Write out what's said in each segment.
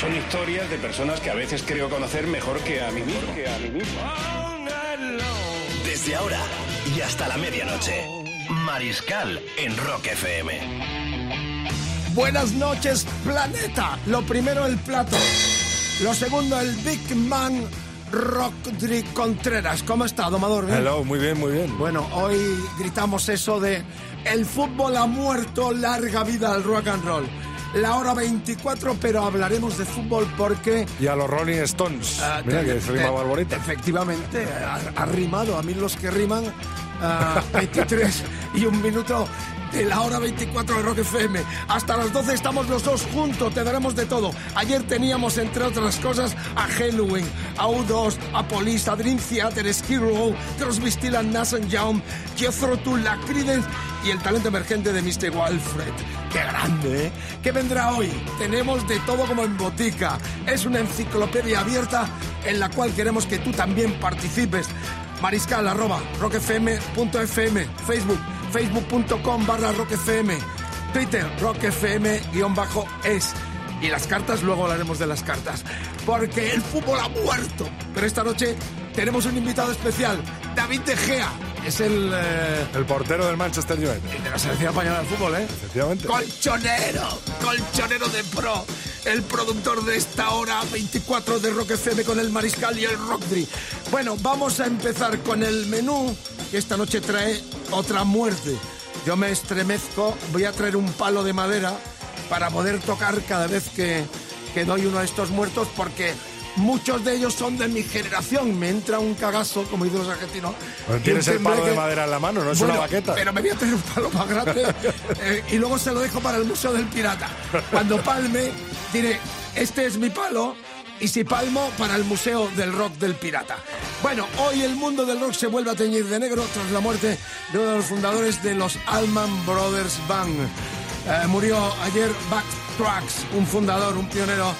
Son historias de personas que a veces creo conocer mejor que a mí mismo. Desde ahora y hasta la medianoche. Mariscal en Rock FM. Buenas noches, planeta. Lo primero, el plato. Lo segundo, el Big Man Rodri Contreras. ¿Cómo está, domador? ¿Bien? Hello, muy bien, muy bien. Bueno, hoy gritamos eso de el fútbol ha muerto, larga vida al rock and roll. La hora 24, pero hablaremos de fútbol porque... Y a los Rolling Stones. ah, Mira te- que se rima barborita. Efectivamente, ha, ha rimado. A mí los que riman ah, 23 y un minuto la hora 24 de Rock FM. Hasta las 12 estamos los dos juntos, te daremos de todo. Ayer teníamos, entre otras cosas, a Halloween, a U2, a Police, a Dream Theater, Skid Row, Crosby, Still and Nash Young, Jethro Tull, La Creedence y el talento emergente de Mr. Walfred. ¡Qué grande, eh! ¿Qué vendrá hoy? Tenemos de todo como en botica. Es una enciclopedia abierta en la cual queremos que tú también participes. Mariscal, arroba, rockfm.fm, Facebook, facebook.com barra rockfm, Twitter, rockfm guion bajo es. Y las cartas, luego hablaremos de las cartas. Porque el fútbol ha muerto. Pero esta noche tenemos un invitado especial, David De Gea. Es el, eh, El portero del Manchester United. de la selección española de fútbol, ¿eh? Efectivamente. Colchonero, colchonero de pro, el productor de esta hora 24 de Rock FM con el Mariscal y el Rockdry. Bueno, vamos a empezar con el menú que esta noche trae otra muerte. Yo me estremezco, voy a traer un palo de madera para poder tocar cada vez que, que doy uno de estos muertos porque muchos de ellos son de mi generación. Me entra un cagazo, como dicen los argentinos. Tienes el palo de madera en la mano, no es Bueno, una baqueta. Pero me voy a traer un palo más grande eh, y luego se lo dejo para el Museo del Pirata. Cuando palme, diré, este es mi palo. Y si palmo, para el Museo del Rock del Pirata. Bueno, hoy el mundo del rock se vuelve a teñir de negro tras la muerte de uno de los fundadores de los Allman Brothers Band. Eh, murió ayer Buck Trucks, un fundador, un pionero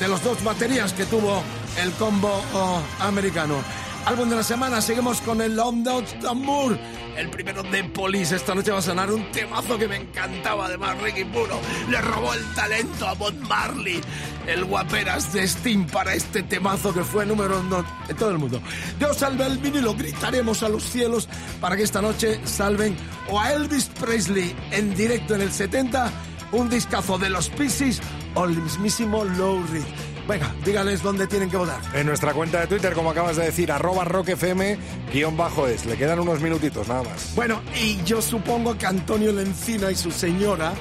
de los dos baterías que tuvo el combo oh, americano. Álbum de la semana, seguimos con el London Tambor, el primero de Police. Esta noche va a sonar un temazo que me encantaba, además Ricky Puro le robó el talento a Bob Marley, el guaperas de Steam para este temazo que fue número uno en todo el mundo. Dios salve el vinilo, gritaremos a los cielos para que esta noche salven o a Elvis Presley en directo en el 70, un discazo de los Pisces o el mismísimo Low Reed. Venga, dígales dónde tienen que votar. En nuestra cuenta de Twitter, como acabas de decir, arroba rockfm, guion bajo es. Le quedan unos minutitos, nada más. Bueno, y yo supongo que Antonio Lencina y su señora,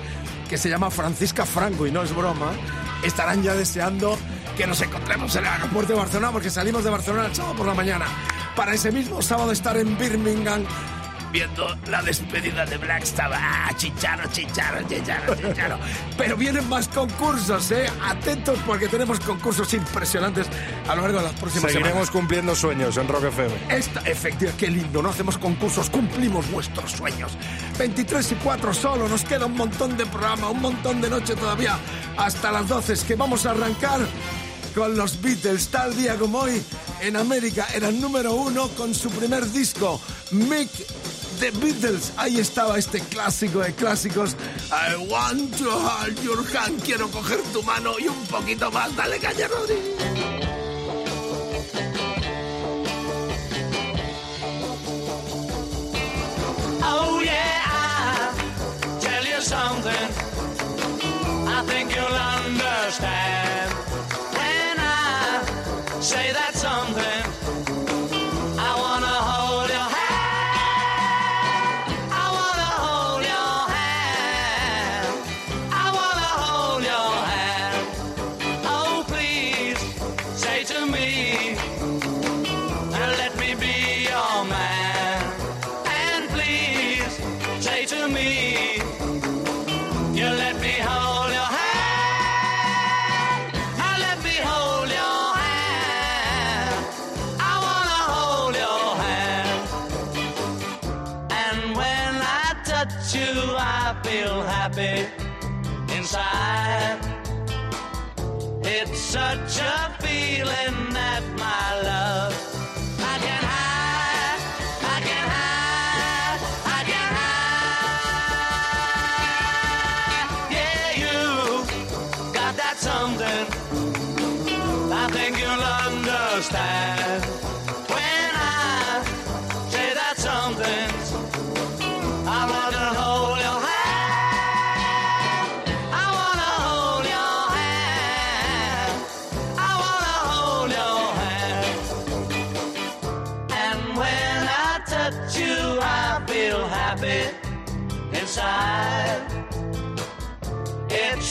que se llama Francisca Franco y no es broma, estarán ya deseando que nos encontremos en el aeropuerto de Barcelona porque salimos de Barcelona el sábado por la mañana para ese mismo sábado estar en Birmingham viendo la despedida de Black Sabbath. Ah, chicharo, chicharo, chicharo, chicharo. Pero vienen más concursos, ¿eh? Atentos porque tenemos concursos impresionantes a lo largo de las próximas Seguiremos semanas. cumpliendo sueños en Rock FM. Esta, efectivamente, qué lindo, no hacemos concursos, cumplimos vuestros sueños. 23 y 4 solo, nos queda un montón de programa, un montón de noche todavía, hasta las 12, es que vamos a arrancar con los Beatles, tal día como hoy, en América, eran número uno con su primer disco, Mick The Beatles, ahí estaba este clásico de clásicos. I want to hold your hand, quiero coger tu mano y un poquito más, dale caña, Rodri. Oh yeah, I'll tell you something. I think you'll understand when I say that something. Such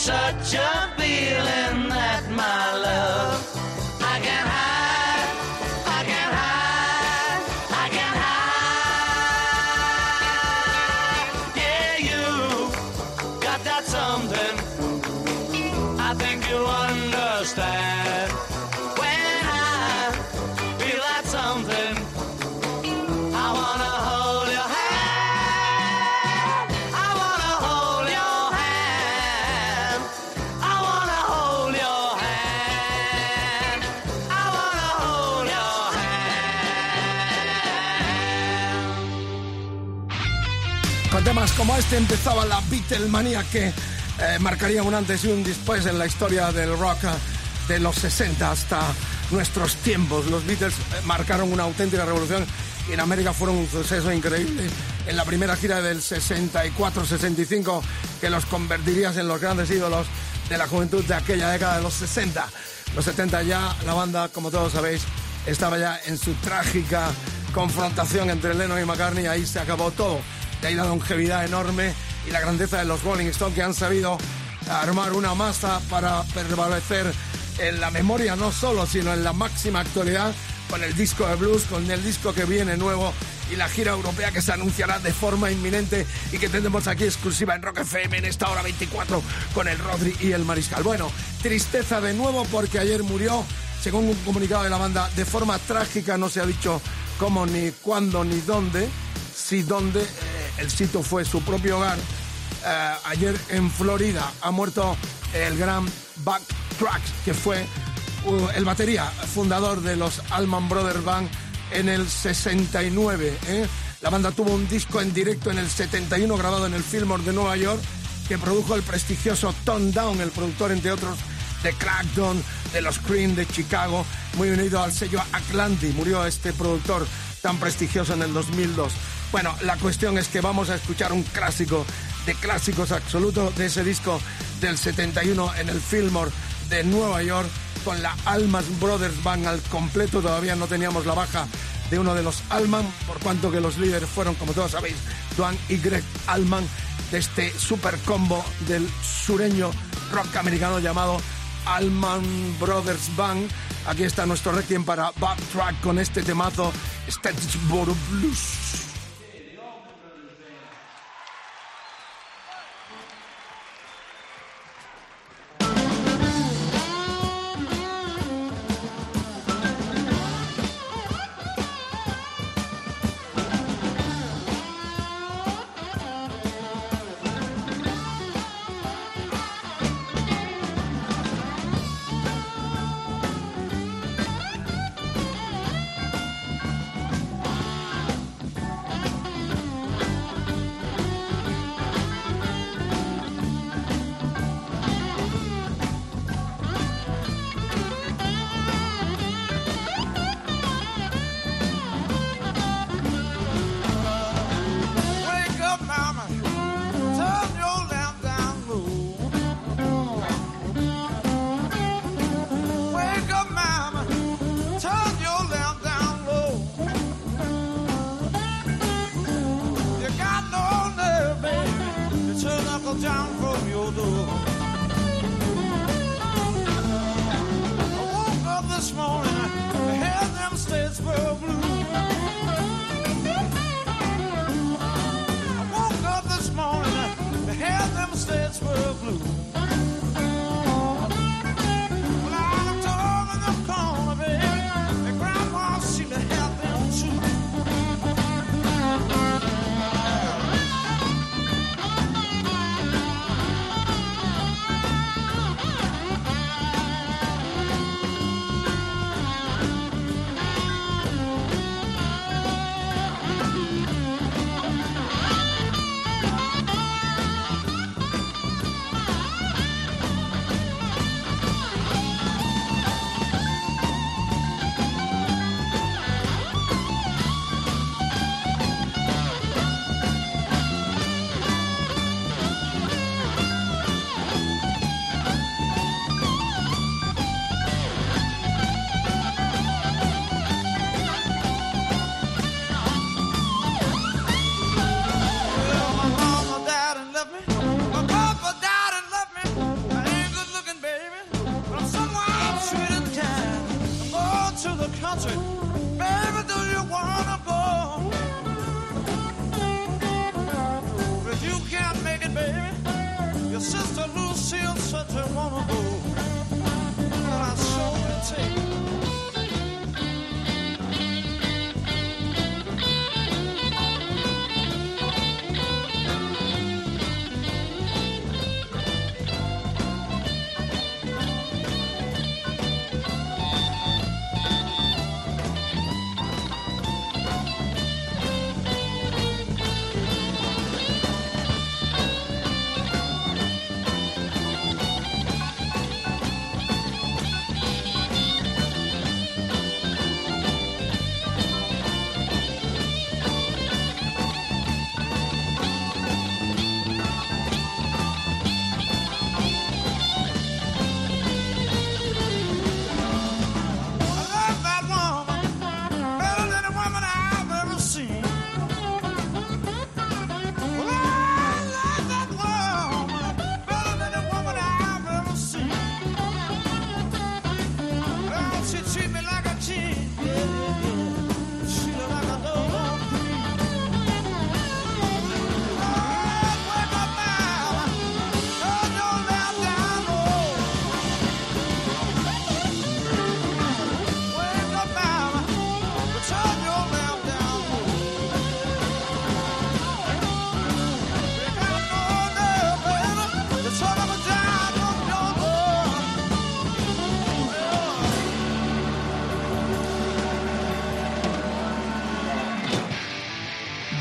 such como este empezaba la Beatlemanía que eh, marcaría un antes y un después en la historia del rock eh, de los 60 hasta nuestros tiempos. Los Beatles eh, marcaron una auténtica revolución y en América fueron un suceso increíble. En la primera gira del 64-65 que los convertirías en los grandes ídolos de la juventud de aquella década de los 60. Los 70 ya la banda, como todos sabéis, estaba ya en su trágica confrontación entre Lennon y McCartney. Ahí se acabó todo. De ahí la longevidad enorme y la grandeza de los Rolling Stones que han sabido armar una masa para prevalecer en la memoria no solo, sino en la máxima actualidad con el disco de blues, con el disco que viene nuevo y la gira europea que se anunciará de forma inminente y que tendremos aquí exclusiva en Rock FM en esta hora 24 con el Rodri y el Mariscal. Bueno, tristeza de nuevo porque ayer murió, según un comunicado de la banda, de forma trágica, no se ha dicho cómo, ni cuándo, ni dónde, si dónde, eh, el sitio fue su propio hogar. Eh, ayer en Florida ha muerto el gran Buck Trucks, que fue uh, el batería fundador de los Allman Brothers Band en el 69. ¿eh? La banda tuvo un disco en directo en el 71 grabado en el Fillmore de Nueva York que produjo el prestigioso Tom Down, el productor entre otros de Crackdown, de los Cream de Chicago, muy unido al sello Atlantic. Murió este productor tan prestigioso en el 2002. Bueno, la cuestión es que vamos a escuchar un clásico de clásicos absoluto de ese disco del 71 en el Fillmore de Nueva York con la Allman Brothers Band al completo. Todavía no teníamos la baja de uno de los Allman, por cuanto que los líderes fueron, como todos sabéis, Duane y Greg Allman, de este super combo del sureño rock americano llamado Allman Brothers Band. Aquí está nuestro requiem para Backtrack con este temazo, Statisboro Blues.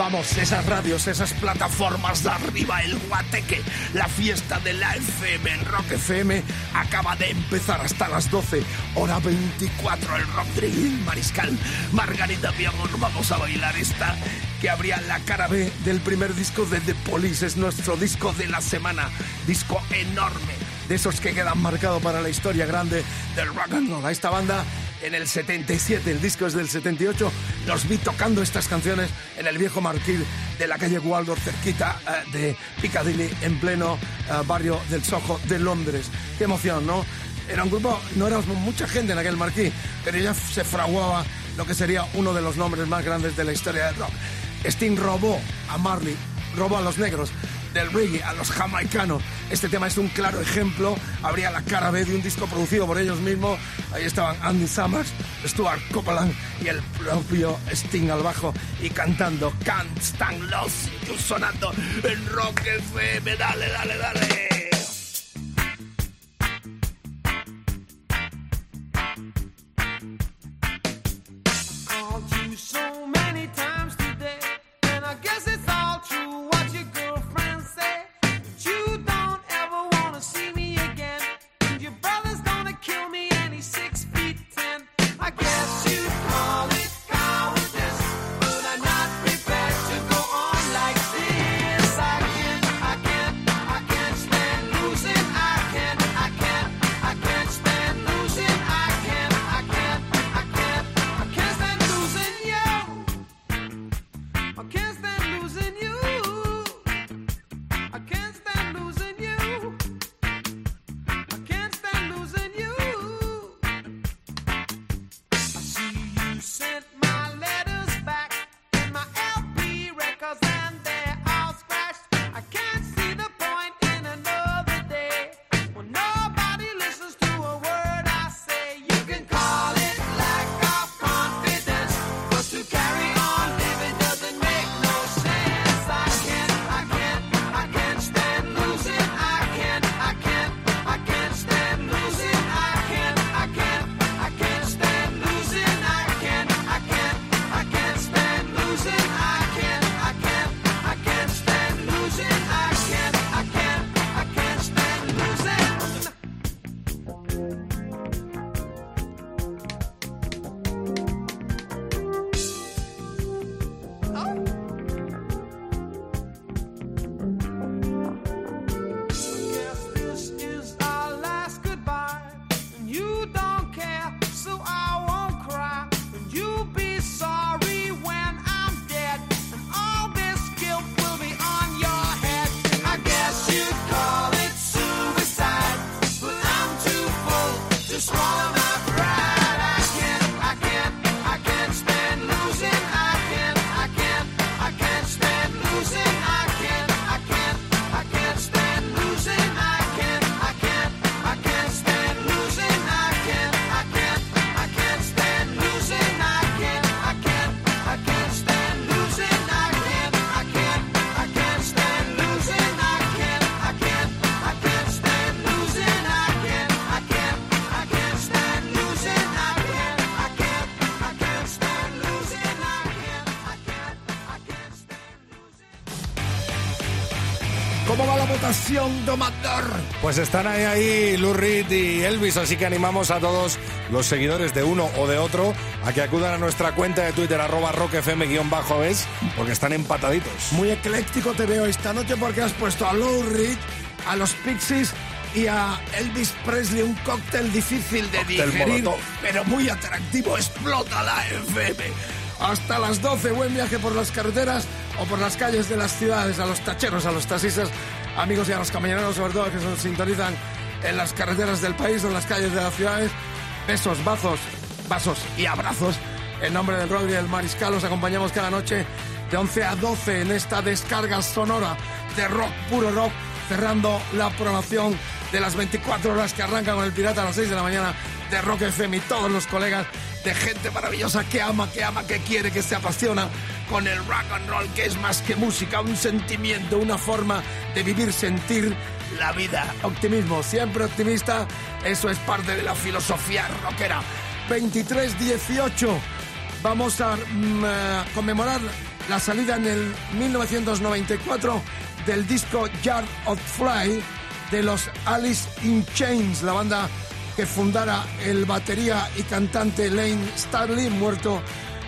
Esas radios, esas plataformas de arriba, el guateque, la fiesta de la FM en Rock FM acaba de empezar hasta las 12, hora 24, el Rock Drill, Mariscal, Margarita mi vamos a bailar esta que abría la cara B del primer disco de The Police, es nuestro disco de la semana, disco enorme, de esos que quedan marcados para la historia grande del rock and roll. A esta banda en el 77, el disco es del 78, los vi tocando estas canciones en el viejo Marquil de la calle Waldorf, cerquita eh, de Piccadilly, en pleno eh, barrio del Soho de Londres. Qué emoción, ¿no? Era un grupo, no éramos mucha gente en aquel marquí, pero ya se fraguaba lo que sería uno de los nombres más grandes de la historia del rock. Sting robó a Marley, robó a los negros del reggae a los jamaicanos. Este tema es un claro ejemplo. Habría la cara B de un disco producido por ellos mismos. Ahí estaban Andy Summers, Stuart Copeland y el propio Sting al bajo y cantando Can't Stand Lost sonando en Rock FM. Dale, dale, dale. Domador. Pues están ahí, ahí Lou Reed y Elvis, así que animamos a todos los seguidores de uno o de otro a que acudan a nuestra cuenta de Twitter, arroba rockfm-es, porque están empataditos. Muy ecléctico te veo esta noche porque has puesto a Lou Reed, a los Pixies y a Elvis Presley, un cóctel difícil de Cóctel digerir, molotov. pero muy atractivo. Explota la FM. Hasta las 12, buen viaje por las carreteras o por las calles de las ciudades, a los tacheros, a los taxistas, amigos y a los camioneros, sobre todo, que se sintonizan en las carreteras del país o en las calles de las ciudades. Besos, bazos, vasos y abrazos. En nombre del y del mariscal, os acompañamos cada noche de 11 a 12 en esta descarga sonora de rock, puro rock, cerrando la programación de las 24 horas que arrancan con el Pirata a las 6 de la mañana de Rock FM y todos los colegas de gente maravillosa que ama, que ama, que quiere, que se apasiona con el rock and roll, que es más que música, un sentimiento, una forma de vivir, sentir la vida. Optimismo, siempre optimista, eso es parte de la filosofía rockera. 23-18, vamos a mm, eh, conmemorar la salida en el 1994 del disco Yard of Fly de los Alice in Chains, la banda que fundara el batería y cantante Lane Starley, muerto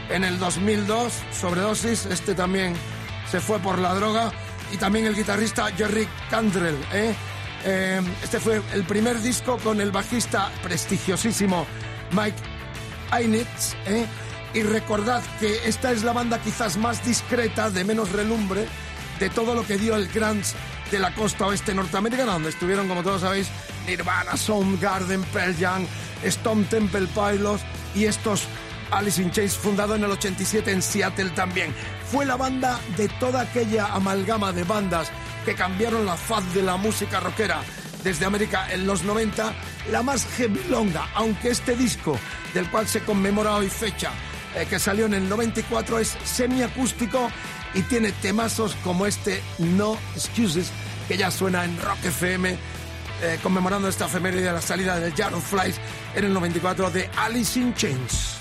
en el 2002, sobredosis, este también se fue por la droga, y también el guitarrista Jerry Cantrell. ¿eh? Eh, este fue el primer disco con el bajista prestigiosísimo Mike Einitz, ¿eh? y recordad que esta es la banda quizás más discreta, de menos relumbre, de todo lo que dio el grunge de la costa oeste norteamericana, donde estuvieron, como todos sabéis, Nirvana, Soundgarden, Pearl Jam, Stone Temple Pilots y estos Alice in Chains, fundado en el 87 en Seattle también. Fue la banda de toda aquella amalgama de bandas que cambiaron la faz de la música rockera desde América en los 90, la más longa, aunque este disco, del cual se conmemora hoy fecha, eh, que salió en el 94, es semiacústico y tiene temazos como este No Excuses, que ya suena en Rock FM, eh, conmemorando esta efeméride de la salida del Jar of Flies en el 94 de Alice in Chains.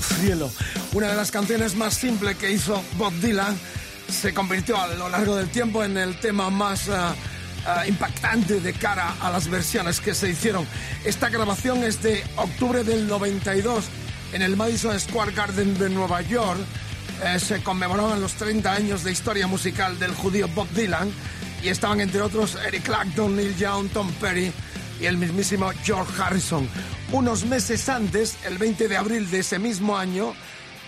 Cielo. Una de las canciones más simples que hizo Bob Dylan se convirtió a lo largo del tiempo en el tema más ah, ah, impactante de cara a las versiones que se hicieron. Esta grabación es de octubre del 92 en el Madison Square Garden de Nueva York. Eh, se conmemoraban los 30 años de historia musical del judío Bob Dylan y estaban entre otros Eric Clapton, Neil Young, Tom Petty y el mismísimo George Harrison. Unos meses antes, el 20 de abril de ese mismo año,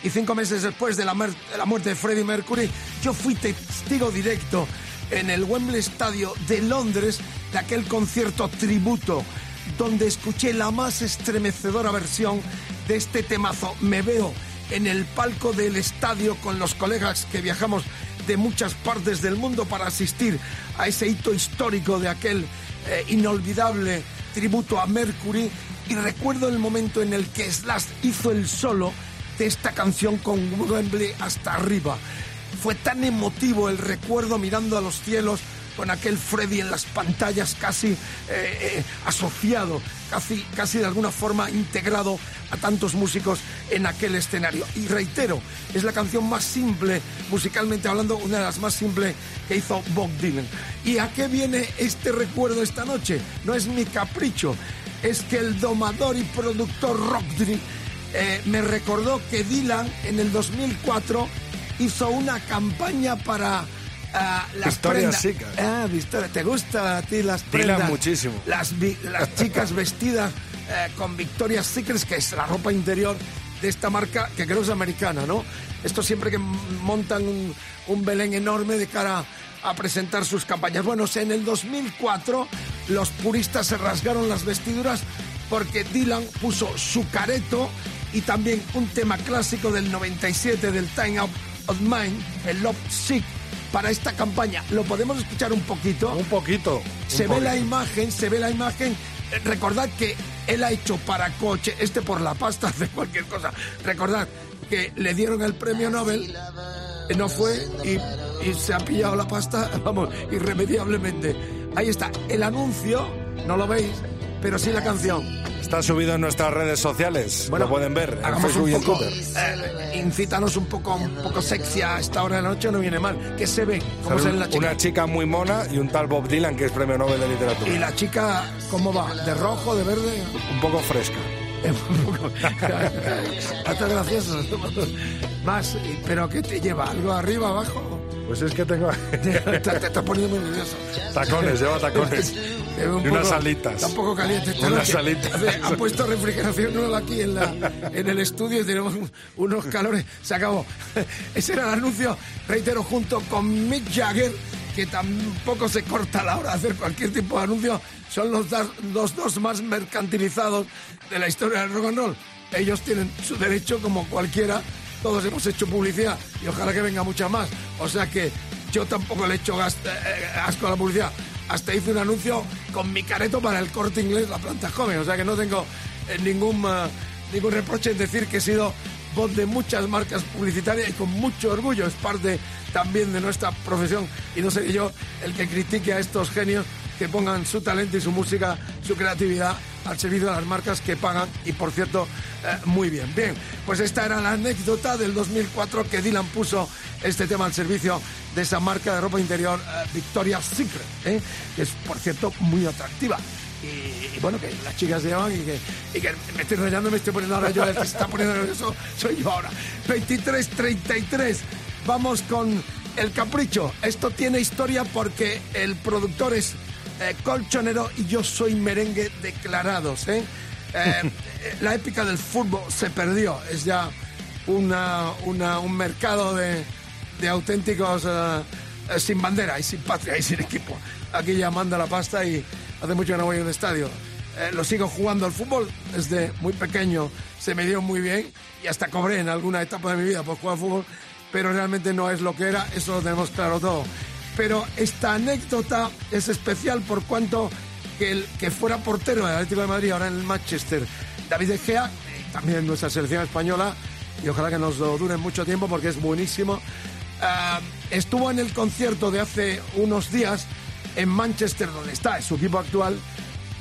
y cinco meses después de la, muerte de Freddie Mercury, yo fui testigo directo en el Wembley Stadium de Londres de aquel concierto tributo, donde escuché la más estremecedora versión de este temazo. Me veo en el palco del estadio con los colegas que viajamos de muchas partes del mundo para asistir a ese hito histórico de aquel eh, inolvidable tributo a Mercury y recuerdo el momento en el que Slash hizo el solo de esta canción con Wembley hasta arriba. Fue tan emotivo el recuerdo mirando a los cielos con aquel Freddy en las pantallas casi eh, eh, asociado, casi, casi de alguna forma integrado a tantos músicos en aquel escenario. Y reitero, es la canción más simple, musicalmente hablando, una de las más simples que hizo Bob Dylan. ¿Y a qué viene este recuerdo esta noche? No es mi capricho, es que el domador y productor Rockdry eh, me recordó que Dylan en el 2004 hizo una campaña para ah, las prendas. Secret. Ah, Victoria, ¿te gusta a ti las Dylan prendas? muchísimo. Las, las chicas vestidas eh, con Victoria's Secret, que es la ropa interior de esta marca, que creo es americana, ¿no? Esto siempre que montan un, un Belén enorme de cara a presentar sus campañas. Bueno, en el 2004 los puristas se rasgaron las vestiduras porque Dylan puso su careto y también un tema clásico del 97 del Time Out of Mind, el Love Sick, para esta campaña. ¿Lo podemos escuchar un poquito? Un poquito. Se ve la imagen, se ve la imagen. Eh, Recordad que él ha hecho para coche, este por la pasta de cualquier cosa. Recordad que le dieron el premio Nobel, eh, no fue y, y se ha pillado la pasta, vamos, irremediablemente. Ahí está, el anuncio, no lo veis, pero sí la canción. Está subido en nuestras redes sociales. lo pueden ver en hagamos Facebook un y en poco, Twitter. eh, incítanos un poco, un poco sexy a esta hora de la noche, no viene mal. Que se ve, cómo se ve la chica. Una chica muy mona y un tal Bob Dylan que es premio Nobel de literatura. Y la chica, ¿cómo va? ¿De rojo, de verde? Un poco fresca. Un poco. Hasta gracioso. Más, pero ¿qué te lleva? ¿Algo arriba, abajo? Pues es que tengo Te, te- te estás poniendo muy nervioso. tacones, lleva tacones. Un Y unas poco- alitas. Está un poco caliente esta Unas noche. alitas. Hace- Han puesto refrigeración nueva aquí en, la, en el estudio y tenemos un- unos calores. Se acabó. Ese era el anuncio, reitero, junto con Mick Jagger, que tampoco se corta a la hora de hacer cualquier tipo de anuncio. Son los, das- los dos más mercantilizados de la historia del rock and roll. Ellos tienen su derecho como cualquiera. Todos hemos hecho publicidad y ojalá que venga mucha más. O sea que yo tampoco le hecho gas- eh, asco a la publicidad. Hasta hice un anuncio con mi careto para el corte inglés, la planta joven. O sea que no tengo eh, ningún, eh, ningún reproche en decir que he sido voz de muchas marcas publicitarias y con mucho orgullo. Es parte también de nuestra profesión y no seré yo el que critique a estos genios que pongan su talento y su música, su creatividad al servicio de las marcas que pagan y por cierto eh, muy bien. Bien, pues esta era la anécdota del 2004 que Dylan puso este tema al servicio de esa marca de ropa interior eh, Victoria's Secret, ¿eh? que es por cierto muy atractiva. Y, bueno, que las chicas se llaman y que, y que me estoy enrollando, me estoy poniendo ahora yo, el que se está poniendo nervioso soy yo ahora. 23-33, vamos con el capricho. Esto tiene historia porque el productor es eh, colchonero y yo soy merengue declarados. ¿eh? Eh, la épica del fútbol se perdió, es ya una, una- un mercado de, de auténticos eh, sin bandera y sin patria y sin equipo. Aquí ya manda la pasta y hace mucho que no voy a un estadio. Eh, lo sigo jugando al fútbol desde muy pequeño, se me dio muy bien y hasta cobré en alguna etapa de mi vida por jugar al fútbol, pero realmente no es lo que era, eso lo tenemos claro todo. Pero esta anécdota es especial por cuanto que el que fuera portero del Atlético de Madrid ahora en el Manchester, David De Gea, eh, también nuestra selección española, y ojalá que nos lo dure mucho tiempo porque es buenísimo. Ah, estuvo en el concierto de hace unos días en Manchester, donde está, es su equipo actual,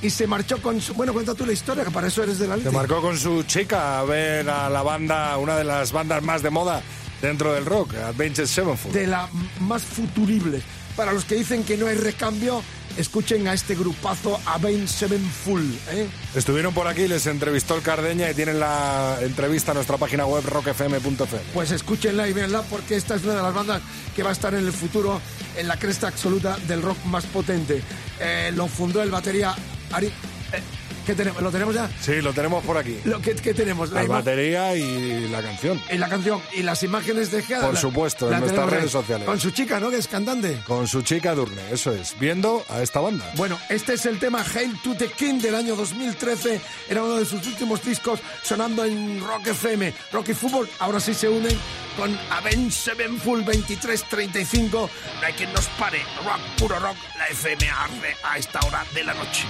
y se marchó con su... Bueno, cuenta tú la historia, que para eso eres de la Se marcó con su chica a ver a la banda, una de las bandas más de moda dentro del rock, Adventure Sevenfold. de la más futuribles. Para los que dicen que no hay recambio, escuchen a este grupazo Avenged Sevenfold. ¿eh? Estuvieron por aquí, les entrevistó el Cardeña y tienen la entrevista en nuestra página web rockfm.fm. Pues escúchenla y véanla porque esta es una de las bandas que va a estar en el futuro en la cresta absoluta del rock más potente. Eh, lo fundó el batería Ari... ¿Qué tenemos? ¿Lo tenemos ya? Sí, lo tenemos por aquí. Lo que, ¿Qué tenemos? La ima- batería y la canción. y la canción y las imágenes de Gea. Por la- supuesto, en la nuestras tenemos ahí. redes sociales. Con su chica, ¿no? Que es cantante. Con su chica Durne, eso es. Viendo a esta banda. Bueno, este es el tema Hail to the King del año 2013. Era uno de sus últimos discos sonando en Rock FM. Rock y Fútbol ahora sí se unen con Avenged Sevenfold 2335. No hay quien nos pare. Rock, puro rock. La FM arde a esta hora de la noche.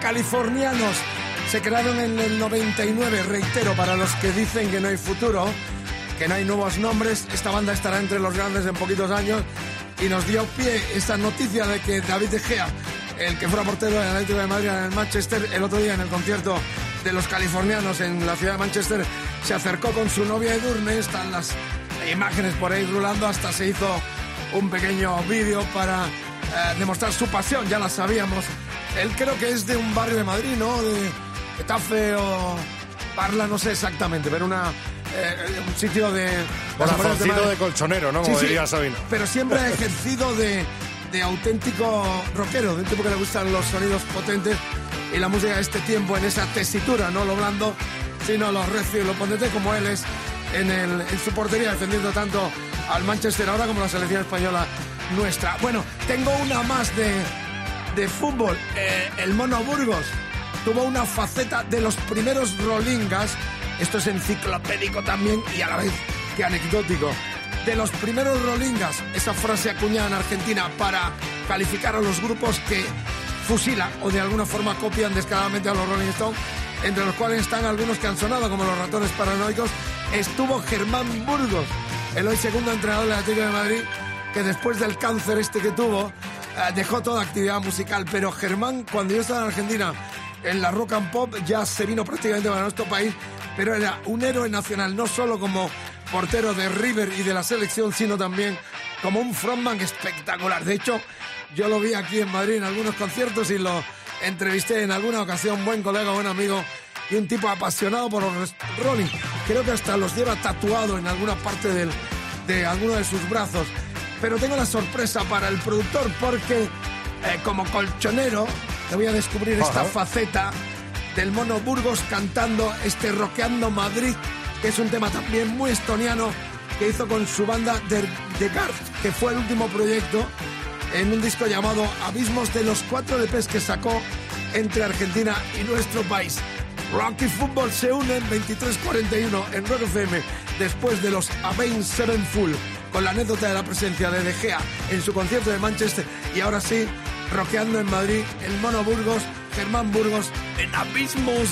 Californianos se crearon en el 99, reitero, para los que dicen que no hay futuro, que no hay nuevos nombres, esta banda estará entre los grandes en poquitos años y nos dio pie esta noticia de que David De Gea, el que fuera portero del Atlético de Madrid en el Manchester, el otro día en el concierto de los californianos en la ciudad de Manchester, se acercó con su novia Edurne, están las imágenes por ahí rulando, hasta se hizo un pequeño vídeo para eh, demostrar su pasión, ya la sabíamos. Él creo que es de un barrio de Madrid, ¿no? De Getafe o Parla, no sé exactamente, pero una, eh, un sitio de... Corazoncito Madrid. de colchonero, ¿no? Como sí, diría Sabino. Pero siempre ha ejercido de, de auténtico rockero, de un tipo que le gustan los sonidos potentes y la música de este tiempo en esa tesitura, no lo blando, sino lo recio y lo potente como él es en, el, en su portería, defendiendo tanto al Manchester ahora como la selección española nuestra. Bueno, tengo una más de, de fútbol. Eh, el Mono Burgos tuvo una faceta de los primeros rolingas. Esto es enciclopédico también y a la vez que anecdótico. De los primeros rolingas, esa frase acuñada en Argentina para calificar a los grupos que fusilan o de alguna forma copian descaradamente a los Rolling Stones, entre los cuales están algunos que han sonado como los ratones paranoicos, estuvo Germán Burgos, el hoy segundo entrenador del Atlético de Madrid, que después del cáncer este que tuvo, dejó toda actividad musical. Pero Germán, cuando yo estaba en Argentina, en la rock and pop, ya se vino prácticamente para nuestro país, pero era un héroe nacional, no solo como portero de River y de la selección, sino también como un frontman espectacular. De hecho, yo lo vi aquí en Madrid en algunos conciertos y lo entrevisté en alguna ocasión, buen colega, buen amigo y un tipo apasionado por los Rolling. Creo que hasta los lleva tatuado en alguna parte del- de alguno de sus brazos. Pero tengo la sorpresa para el productor porque eh, como colchonero te voy a descubrir esta faceta del Mono Burgos cantando este Roqueando Madrid, que es un tema también muy estoniano que hizo con su banda The, The Guard, que fue el último proyecto en un disco llamado Abismos de los cuatro LPs que sacó entre Argentina y nuestro país. Rocky Football se une en 23.41 en Rock FM después de los Avein Sevenfold con la anécdota de la presencia de De Gea en su concierto de Manchester y ahora sí, rockeando en Madrid, el Mono Burgos, Germán Burgos en Abismos.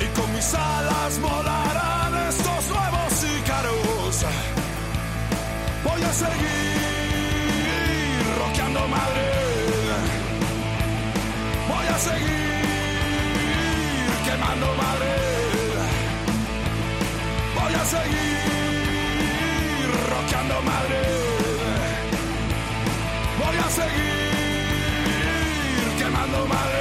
Y con mis alas volarán estos nuevos ícaros. Voy a seguir roqueando Madrid. Voy a seguir quemando Madrid. Voy a seguir roqueando Madrid. Voy a seguir quemando Madrid.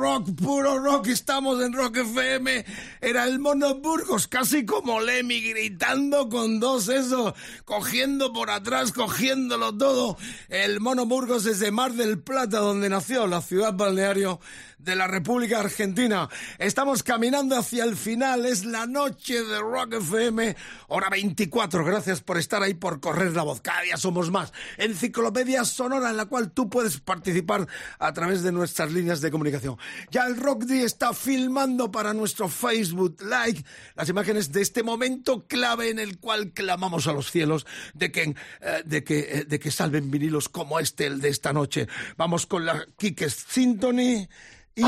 Rock, puro rock, estamos en Rock FM. Era el Mono Burgos, casi como Lemmy, gritando con dos eso, cogiendo por atrás, cogiéndolo todo. El Mono Burgos desde Mar del Plata, donde nació la ciudad balneario de la República Argentina. Estamos caminando hacia el final, es la noche de Rock FM, hora 24. Gracias por estar ahí, por correr la voz. Cada día somos más. Enciclopedia sonora en la cual tú puedes participar a través de nuestras líneas de comunicación. Ya el Rock está filmando para nuestro Facebook Like las imágenes de este momento clave en el cual clamamos a los cielos de que, eh, de que, eh, de que salven vinilos como este, el de esta noche. Vamos con la Kikes Symphony y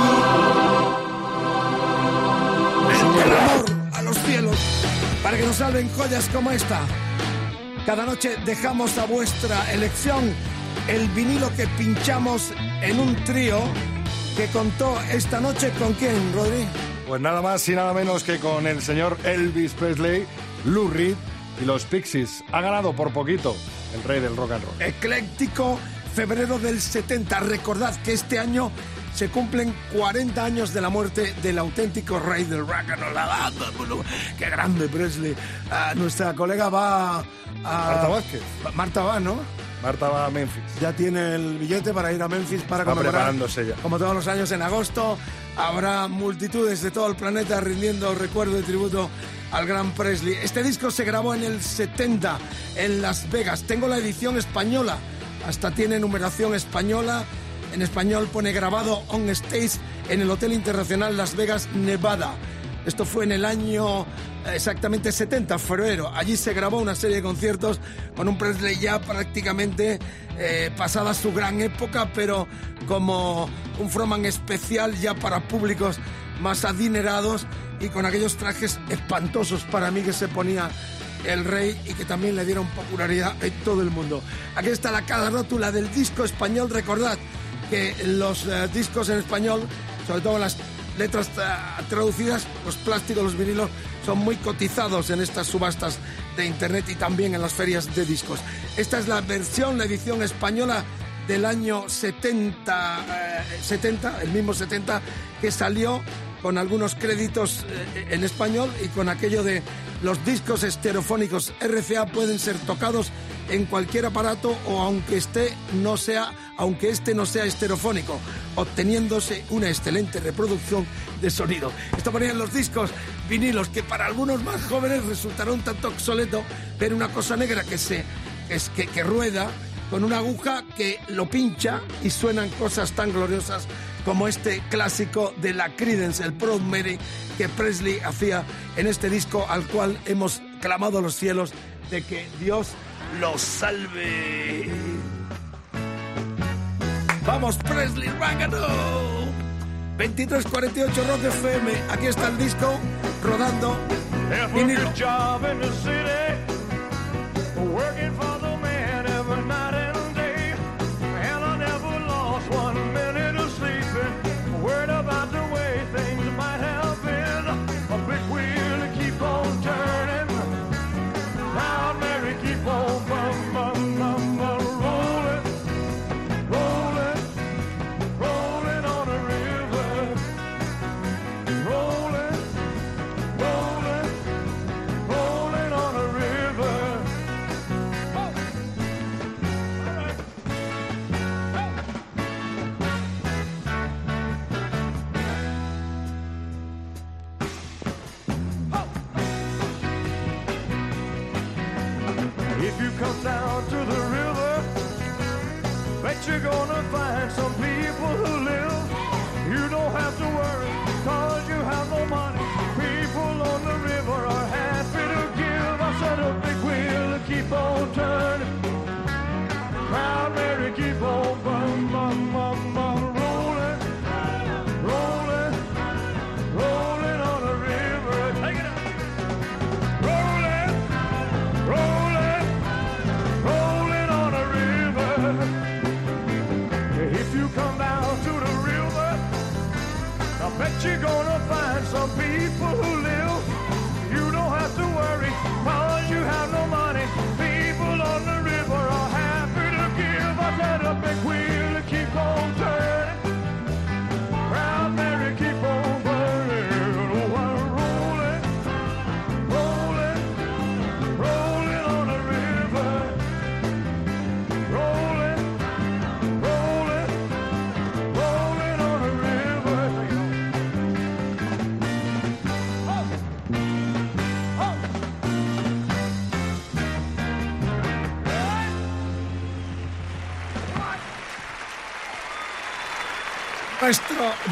el amor a los cielos para que nos salven joyas como esta. Cada noche dejamos a vuestra elección el vinilo que pinchamos en un trío que contó esta noche con quién, Rodri. Pues nada más y nada menos que con el señor Elvis Presley, Lou Reed y los Pixies. Ha ganado por poquito el rey del rock and roll. Ecléctico, febrero del 70. Recordad que este año se cumplen 40 años de la muerte del auténtico rey del rock and roll. Ah, ¡Qué grande Presley! Ah, nuestra colega va a... Marta Vázquez. Marta va, ¿no? Marta va a Memphis. Ya tiene el billete para ir a Memphis para Está conmemorar. preparándose ya. Como todos los años en agosto, habrá multitudes de todo el planeta rindiendo recuerdo y tributo al gran Presley. Este disco se grabó en el 70 en Las Vegas. Tengo la edición española. Hasta tiene numeración española. En español pone grabado on stage en el Hotel Internacional Las Vegas, Nevada. Esto fue en el año eh, exactamente 70, febrero. Allí se grabó una serie de conciertos con un Presley ya prácticamente eh, pasada su gran época, pero como un frontman especial ya para públicos más adinerados y con aquellos trajes espantosos para mí que se ponía el rey y que también le dieron popularidad en todo el mundo. Aquí está la carátula del disco español. Recordad que los eh, discos en español, sobre todo las letras eh, traducidas, los plásticos, los vinilos, son muy cotizados en estas subastas de internet y también en las ferias de discos. Esta es la versión, la edición española del año 70, eh, 70 el mismo 70, que salió con algunos créditos eh, en español y con aquello de los discos estereofónicos RCA pueden ser tocados en cualquier aparato o aunque esté no sea aunque este no sea estereofónico, obteniéndose una excelente reproducción de sonido. Esto ponían los discos vinilos que para algunos más jóvenes resultará un tanto obsoleto ver una cosa negra que se es- que, que rueda con una aguja que lo pincha y suenan cosas tan gloriosas como este clásico de la Creedence, el Proud Mary, que Presley hacía en este disco al cual hemos clamado a los cielos de que Dios los salve. Vamos, Presley, roll. 2348 Rock FM, aquí está el disco rodando. Vinilo. some people.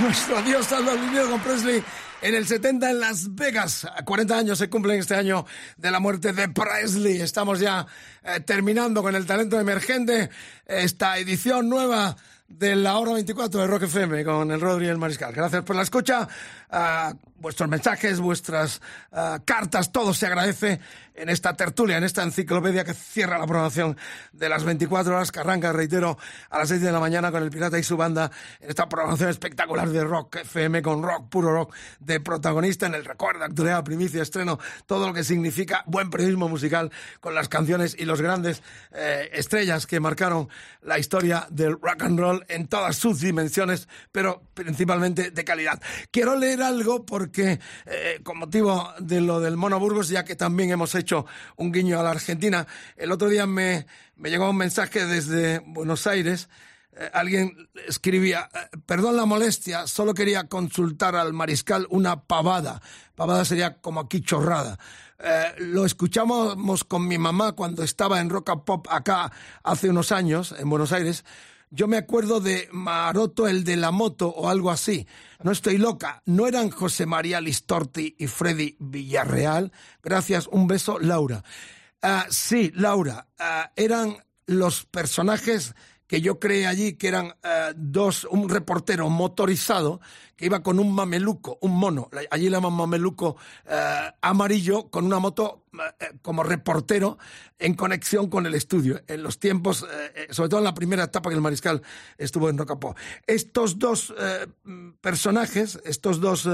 Nuestro, adiós a los vivido con Presley en el 70 en Las Vegas. 40 años se cumplen este año de la muerte de Presley. Estamos ya eh, terminando con el talento emergente esta edición nueva de la hora 24 de Rock FM con el Rodri y el Mariscal. Gracias por la escucha. Ah, vuestros mensajes, vuestras ah, cartas, todo se agradece en esta tertulia, en esta enciclopedia que cierra la programación de las 24 horas que arranca, reitero, a las 6 de la mañana con el Pirata y su banda, en esta programación espectacular de Rock FM con rock, puro rock, de protagonista en el recuerdo, actualidad, primicia, estreno, todo lo que significa buen periodismo musical con las canciones y los grandes eh, estrellas que marcaron la historia del rock and roll en todas sus dimensiones, pero principalmente de calidad. Quiero leer algo porque, eh, con motivo de lo del Mono Burgos, ya que también hemos hecho un guiño a la Argentina, el otro día me, me llegó un mensaje desde Buenos Aires. Eh, alguien escribía, eh, perdón la molestia, solo quería consultar al mariscal una pavada. Pavada sería como aquí chorrada. Eh, lo escuchamos con mi mamá cuando estaba en Rock and Pop acá hace unos años, en Buenos Aires. Yo me acuerdo de Maroto el de la moto o algo así. No estoy loca. ¿No eran José María Listorti y Freddy Villarreal? Gracias. Un beso, Laura. Ah, sí, Laura. ah, eran los personajes que yo creé allí, que eran ah, dos, un reportero motorizado que iba con un mameluco, un mono, allí le llaman mameluco ah, amarillo, con una moto eh, como reportero en conexión con el estudio, en los tiempos, sobre todo en la primera etapa que el mariscal estuvo en Rocapó. Estos dos eh, personajes, estos dos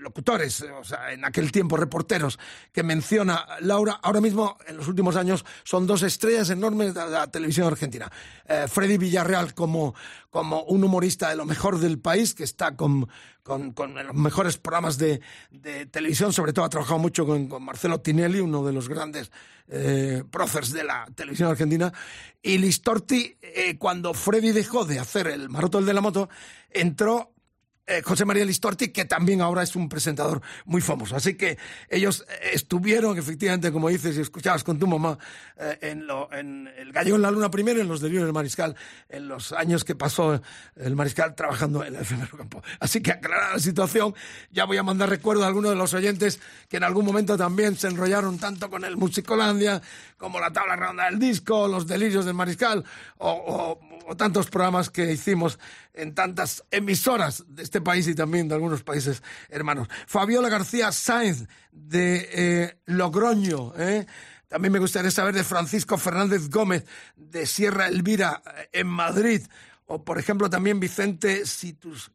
locutores, o sea, en aquel tiempo reporteros que menciona Laura, ahora mismo en los últimos años son dos estrellas enormes de la televisión argentina. Eh, Freddy Villarreal como, como un humorista de lo mejor del país, que está con, con, los mejores programas de, televisión, sobre todo ha trabajado mucho con, Marcelo Tinelli, uno de los grandes eh, próceres de la televisión argentina, y Listorti, eh, cuando Freddy dejó de hacer el maroto de la moto, entró eh, José María Listorti, que también ahora es un presentador muy famoso. Así que ellos eh, estuvieron, efectivamente, como dices, y escuchabas con tu mamá, eh, en, lo, El Gallego en la Luna primero, en los delirios del Mariscal, en los años que pasó el Mariscal trabajando en el efemero campo. Así que aclarada la situación, ya voy a mandar recuerdo a algunos de los oyentes que en algún momento también se enrollaron tanto con el Musicolandia, como la tabla redonda del disco, los delirios del Mariscal, o, o- o tantos programas que hicimos en tantas emisoras de este país y también de algunos países hermanos. Fabiola García Sáenz de eh, Logroño, ¿eh? También me gustaría saber de Francisco Fernández Gómez de Sierra Elvira eh, en Madrid. O, por ejemplo, también Vicente Situs-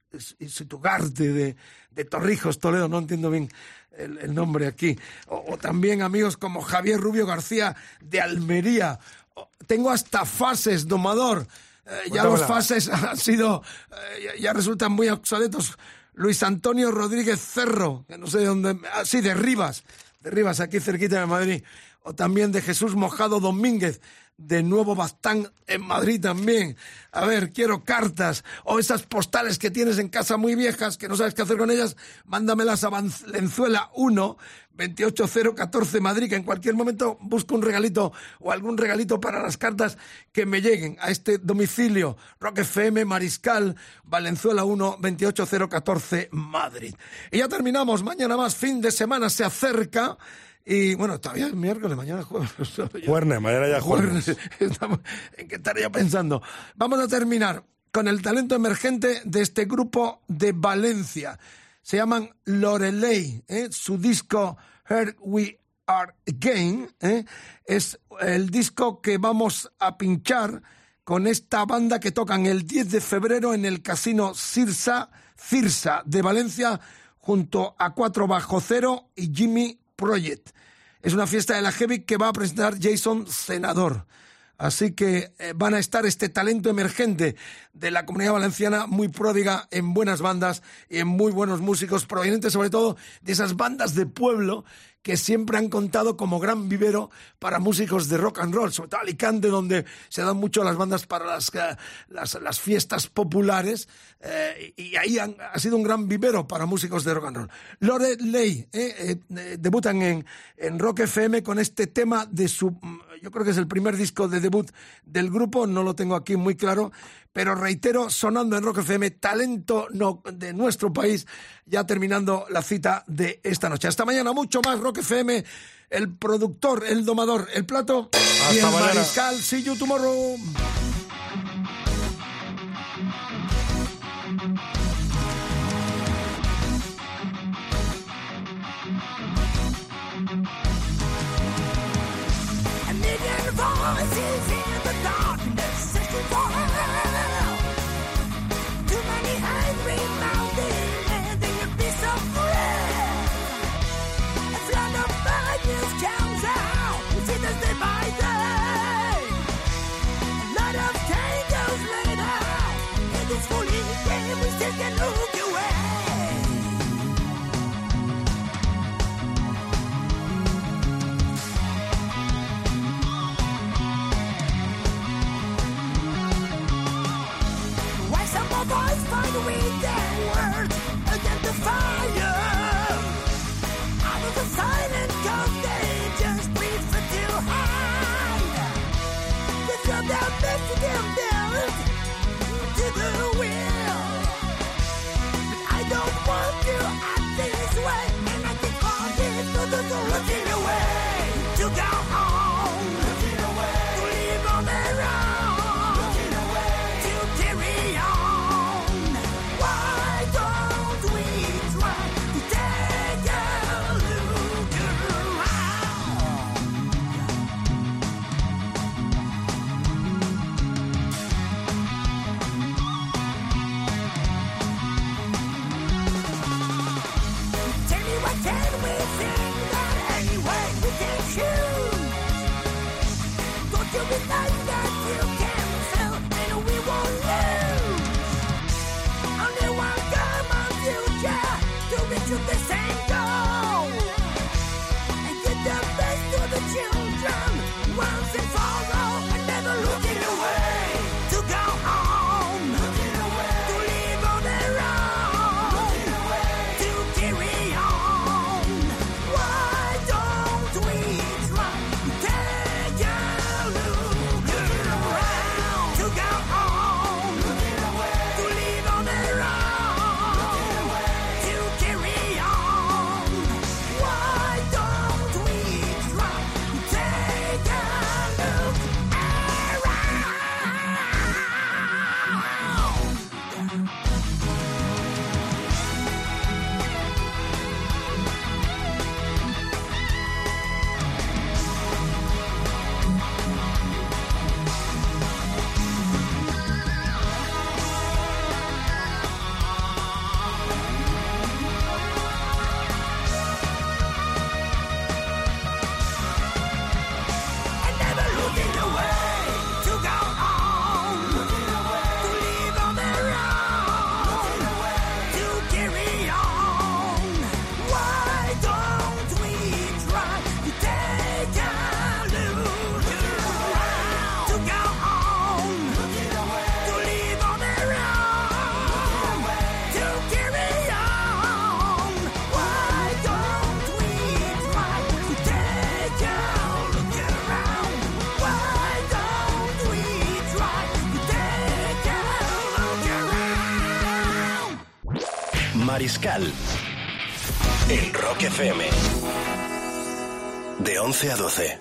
Situgarte de, de Torrijos, Toledo, no entiendo bien el, el nombre aquí. O, o también amigos como Javier Rubio García de Almería. O- tengo hasta fases, domador. Eh, ya los fases han sido, eh, ya, resultan muy obsoletos. Luis Antonio Rodríguez Cerro, que no sé de dónde, ah, sí, de Rivas, de Rivas, aquí cerquita de Madrid. O también de Jesús Mojado Domínguez, de Nuevo Bastán, en Madrid también. A ver, quiero cartas o esas postales que tienes en casa muy viejas, que no sabes qué hacer con ellas, mándamelas a Valenzuela 1, 28014 Madrid, que en cualquier momento busco un regalito o algún regalito para las cartas que me lleguen a este domicilio, Rock FM, Mariscal, Valenzuela 1, 28014 Madrid. Y ya terminamos, mañana más, fin de semana se acerca. Y bueno, todavía es miércoles, mañana es jueves. Jueves, mañana ya jueves. ¿En qué estaría pensando? Vamos a terminar con el talento emergente de este grupo de Valencia. Se llaman Lorelei. ¿eh? Su disco Here We Are Again ¿eh? es el disco que vamos a pinchar con esta banda que tocan el 10 de febrero en el Casino Cirsa, Cirsa de Valencia junto a Cuatro Bajo Cero y Jimmy Project. Es una fiesta de la Heavy que va a presentar Jason Senador. Así que eh, van a estar este talento emergente de la comunidad valenciana muy pródiga en buenas bandas y en muy buenos músicos, provenientes sobre todo de esas bandas de pueblo que siempre han contado como gran vivero para músicos de rock and roll, sobre todo Alicante, donde se dan mucho las bandas para las, eh, las, las fiestas populares, eh, y ahí han, ha sido un gran vivero para músicos de rock and roll. Lore Ley eh, eh, debutan en, en Rock FM con este tema de su, yo creo que es el primer disco de debut del grupo, no lo tengo aquí muy claro, pero reitero, sonando en Rock FM, talento no, de nuestro país, ya terminando la cita de esta noche. Hasta mañana, mucho más Rock FM, el productor, el domador, el plato y el mariscal. See you tomorrow. I can move. you the same. 11 a 12.